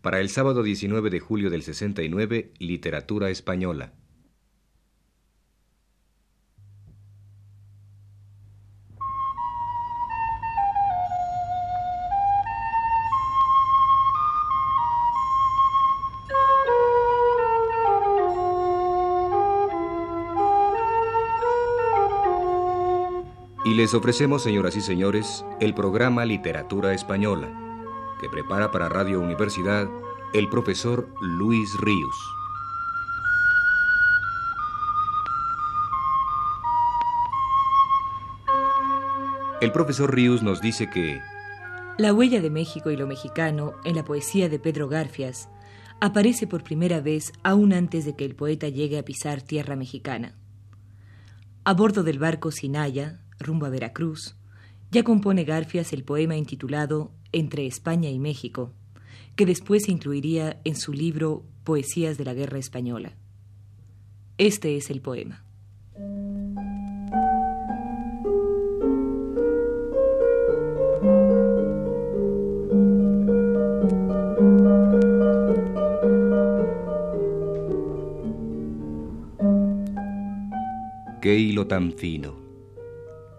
Para el sábado 19 de julio del 69, Literatura Española. Y les ofrecemos, señoras y señores, el programa Literatura Española, que prepara para Radio Universidad el profesor Luis Ríos. El profesor Ríos nos dice que La huella de México y lo mexicano en la poesía de Pedro Garfias aparece por primera vez aún antes de que el poeta llegue a pisar tierra mexicana. A bordo del barco Sinaya, rumbo a Veracruz, ya compone Garfias el poema intitulado Entre España y México, que después se incluiría en su libro Poesías de la Guerra Española. Este es el poema. Qué hilo tan fino,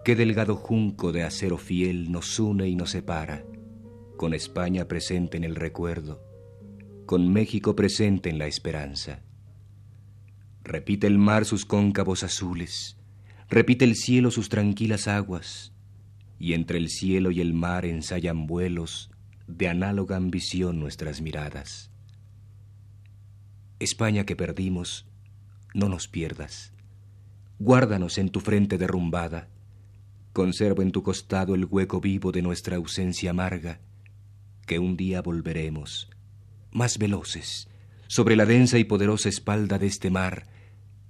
qué delgado junco de acero fiel nos une y nos separa, con España presente en el recuerdo, con México presente en la esperanza. Repite el mar sus cóncavos azules, repite el cielo sus tranquilas aguas, y entre el cielo y el mar ensayan vuelos de análoga ambición nuestras miradas. España que perdimos, no nos pierdas Guárdanos en tu frente derrumbada. Conserva en tu costado el hueco vivo de nuestra ausencia amarga, que un día volveremos, más veloces, sobre la densa y poderosa espalda de este mar,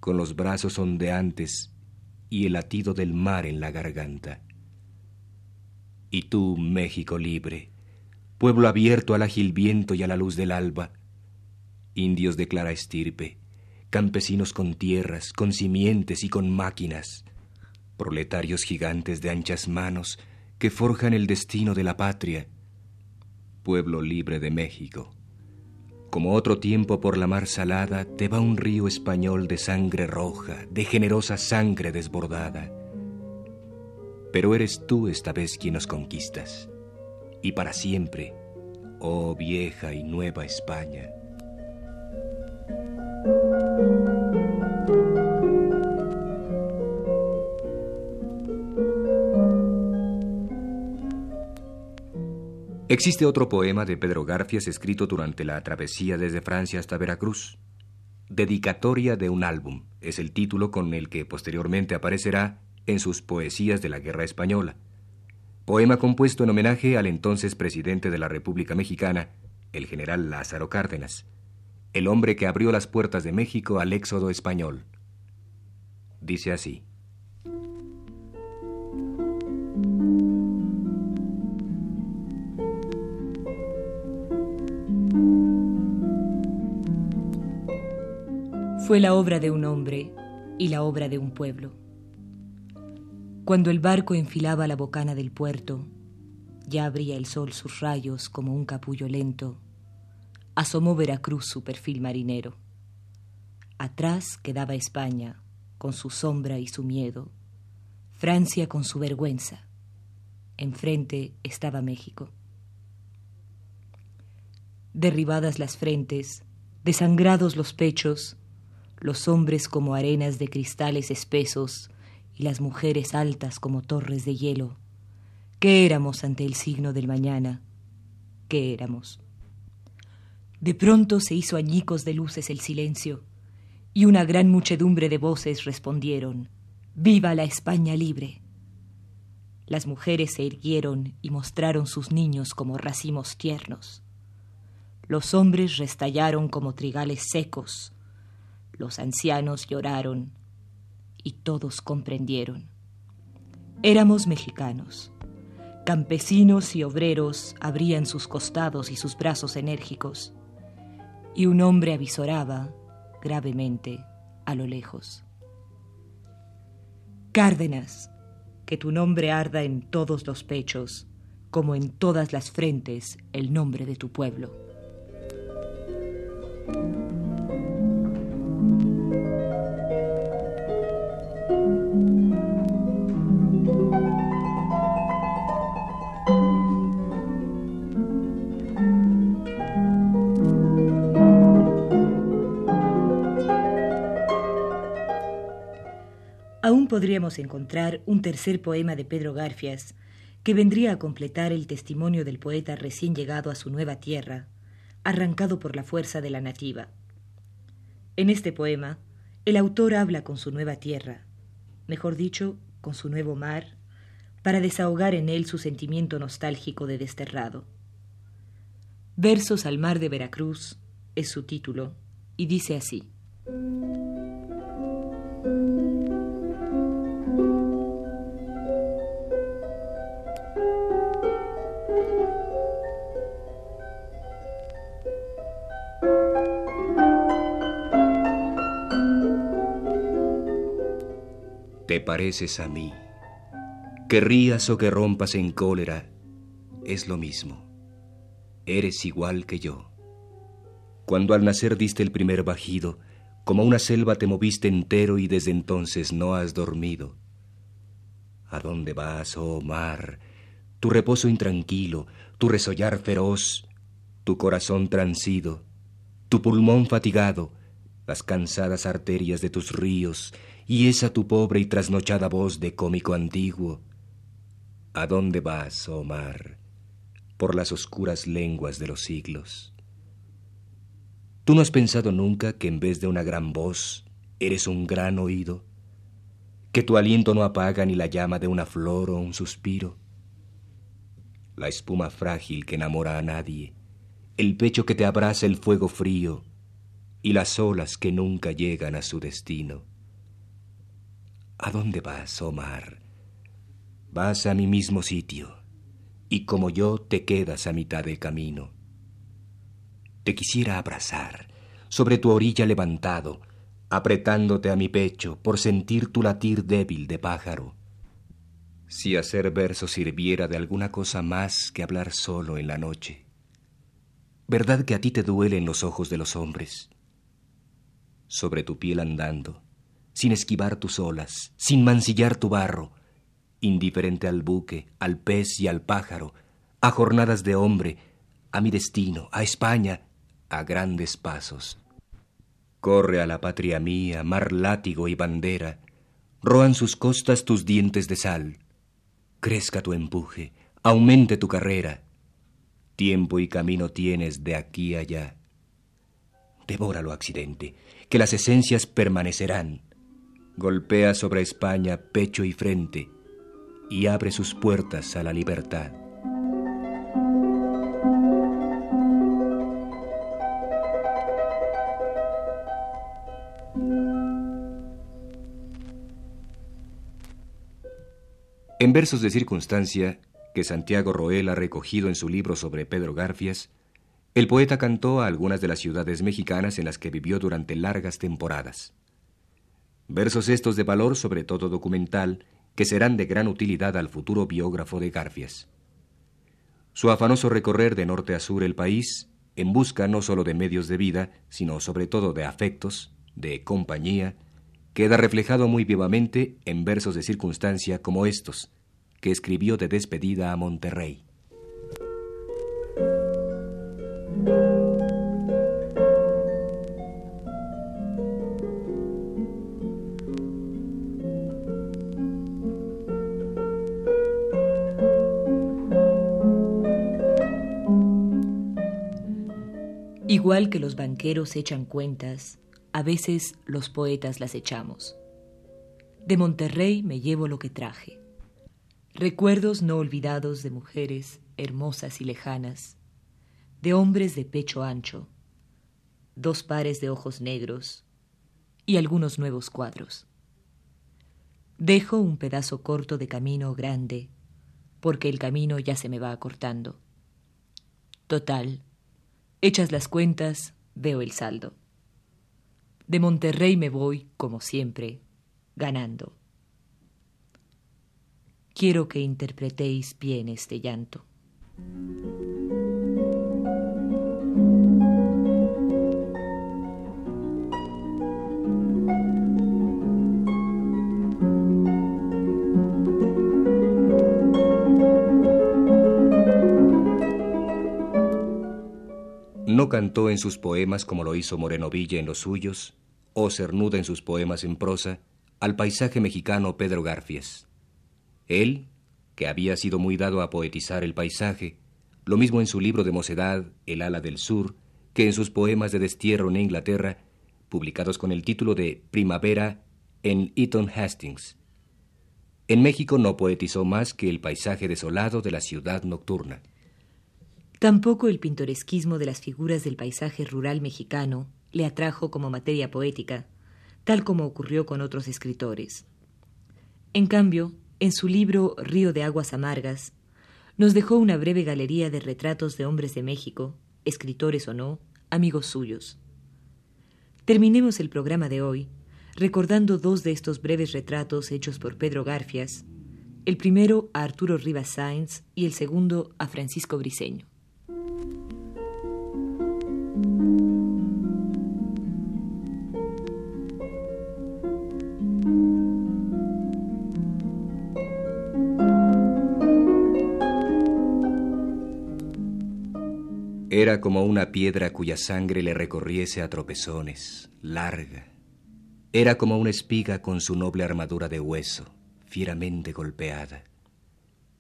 con los brazos ondeantes y el latido del mar en la garganta. Y tú, México libre, pueblo abierto al ágil viento y a la luz del alba, indios de clara estirpe, campesinos con tierras, con simientes y con máquinas, proletarios gigantes de anchas manos que forjan el destino de la patria, pueblo libre de México. Como otro tiempo por la mar salada te va un río español de sangre roja, de generosa sangre desbordada. Pero eres tú esta vez quien nos conquistas, y para siempre, oh vieja y nueva España. Existe otro poema de Pedro Garfias escrito durante la travesía desde Francia hasta Veracruz. Dedicatoria de un álbum es el título con el que posteriormente aparecerá en sus poesías de la Guerra Española. Poema compuesto en homenaje al entonces presidente de la República Mexicana, el general Lázaro Cárdenas, el hombre que abrió las puertas de México al éxodo español. Dice así. Fue la obra de un hombre y la obra de un pueblo. Cuando el barco enfilaba la bocana del puerto, ya abría el sol sus rayos como un capullo lento, asomó Veracruz su perfil marinero. Atrás quedaba España, con su sombra y su miedo, Francia con su vergüenza. Enfrente estaba México. Derribadas las frentes, desangrados los pechos, los hombres como arenas de cristales espesos y las mujeres altas como torres de hielo. ¿Qué éramos ante el signo del mañana? ¿Qué éramos? De pronto se hizo añicos de luces el silencio, y una gran muchedumbre de voces respondieron, ¡Viva la España libre! Las mujeres se irguieron y mostraron sus niños como racimos tiernos. Los hombres restallaron como trigales secos, los ancianos lloraron y todos comprendieron. Éramos mexicanos. Campesinos y obreros abrían sus costados y sus brazos enérgicos, y un hombre avisoraba gravemente a lo lejos. Cárdenas, que tu nombre arda en todos los pechos, como en todas las frentes el nombre de tu pueblo. Podríamos encontrar un tercer poema de Pedro Garfias, que vendría a completar el testimonio del poeta recién llegado a su nueva tierra, arrancado por la fuerza de la nativa. En este poema, el autor habla con su nueva tierra, mejor dicho, con su nuevo mar, para desahogar en él su sentimiento nostálgico de desterrado. Versos al mar de Veracruz es su título, y dice así. Te pareces a mí. Que rías o que rompas en cólera, es lo mismo. Eres igual que yo. Cuando al nacer diste el primer bajido, como una selva te moviste entero y desde entonces no has dormido. ¿A dónde vas, oh mar? Tu reposo intranquilo, tu resollar feroz, tu corazón transido, tu pulmón fatigado, las cansadas arterias de tus ríos y esa tu pobre y trasnochada voz de cómico antiguo. ¿A dónde vas, oh mar, por las oscuras lenguas de los siglos? ¿Tú no has pensado nunca que en vez de una gran voz eres un gran oído? ¿Que tu aliento no apaga ni la llama de una flor o un suspiro? La espuma frágil que enamora a nadie, el pecho que te abraza el fuego frío y las olas que nunca llegan a su destino. ¿A dónde vas, Omar? Vas a mi mismo sitio, y como yo te quedas a mitad del camino. Te quisiera abrazar, sobre tu orilla levantado, apretándote a mi pecho por sentir tu latir débil de pájaro. Si hacer verso sirviera de alguna cosa más que hablar solo en la noche. ¿Verdad que a ti te duelen los ojos de los hombres? Sobre tu piel andando, sin esquivar tus olas, sin mancillar tu barro, indiferente al buque, al pez y al pájaro, a jornadas de hombre, a mi destino, a España, a grandes pasos. Corre a la patria mía, mar látigo y bandera, roan sus costas tus dientes de sal, crezca tu empuje, aumente tu carrera, tiempo y camino tienes de aquí allá. Devóralo, accidente, que las esencias permanecerán golpea sobre España pecho y frente y abre sus puertas a la libertad. En versos de circunstancia que Santiago Roel ha recogido en su libro sobre Pedro Garfias, el poeta cantó a algunas de las ciudades mexicanas en las que vivió durante largas temporadas. Versos estos de valor, sobre todo documental, que serán de gran utilidad al futuro biógrafo de Garfias. Su afanoso recorrer de norte a sur el país, en busca no sólo de medios de vida, sino sobre todo de afectos, de compañía, queda reflejado muy vivamente en versos de circunstancia como estos, que escribió de despedida a Monterrey. Igual que los banqueros echan cuentas, a veces los poetas las echamos. De Monterrey me llevo lo que traje. Recuerdos no olvidados de mujeres hermosas y lejanas, de hombres de pecho ancho, dos pares de ojos negros y algunos nuevos cuadros. Dejo un pedazo corto de camino grande, porque el camino ya se me va acortando. Total, Hechas las cuentas, veo el saldo. De Monterrey me voy, como siempre, ganando. Quiero que interpretéis bien este llanto. No cantó en sus poemas como lo hizo Moreno Villa en los suyos, o Cernuda en sus poemas en prosa, al paisaje mexicano Pedro Garfias. Él, que había sido muy dado a poetizar el paisaje, lo mismo en su libro de mocedad, El ala del sur, que en sus poemas de destierro en Inglaterra, publicados con el título de Primavera en Eton Hastings. En México no poetizó más que el paisaje desolado de la ciudad nocturna. Tampoco el pintoresquismo de las figuras del paisaje rural mexicano le atrajo como materia poética, tal como ocurrió con otros escritores. En cambio, en su libro Río de Aguas Amargas, nos dejó una breve galería de retratos de hombres de México, escritores o no, amigos suyos. Terminemos el programa de hoy recordando dos de estos breves retratos hechos por Pedro Garfias, el primero a Arturo Rivas Sáenz y el segundo a Francisco Briceño. Era como una piedra cuya sangre le recorriese a tropezones, larga. Era como una espiga con su noble armadura de hueso, fieramente golpeada.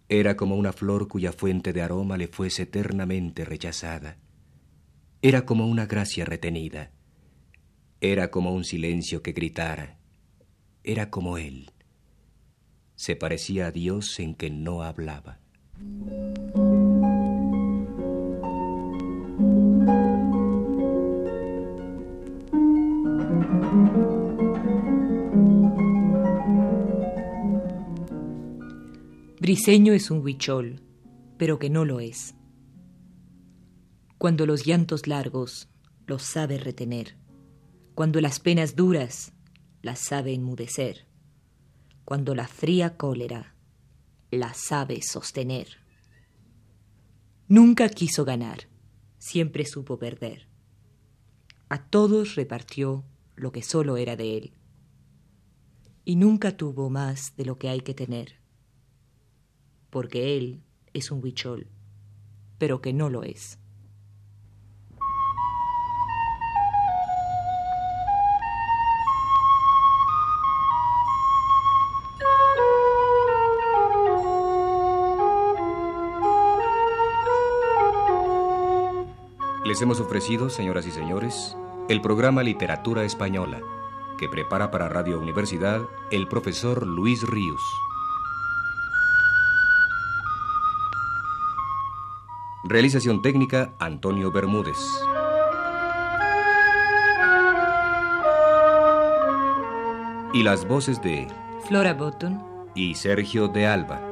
Era como una flor cuya fuente de aroma le fuese eternamente rechazada. Era como una gracia retenida. Era como un silencio que gritara. Era como él. Se parecía a Dios en que no hablaba. Briseño es un huichol, pero que no lo es. Cuando los llantos largos los sabe retener, cuando las penas duras las sabe enmudecer, cuando la fría cólera la sabe sostener. Nunca quiso ganar, siempre supo perder. A todos repartió lo que solo era de él. Y nunca tuvo más de lo que hay que tener porque él es un huichol, pero que no lo es. Les hemos ofrecido, señoras y señores, el programa Literatura Española, que prepara para Radio Universidad el profesor Luis Ríos. Realización técnica Antonio Bermúdez. Y las voces de Flora Botton y Sergio de Alba.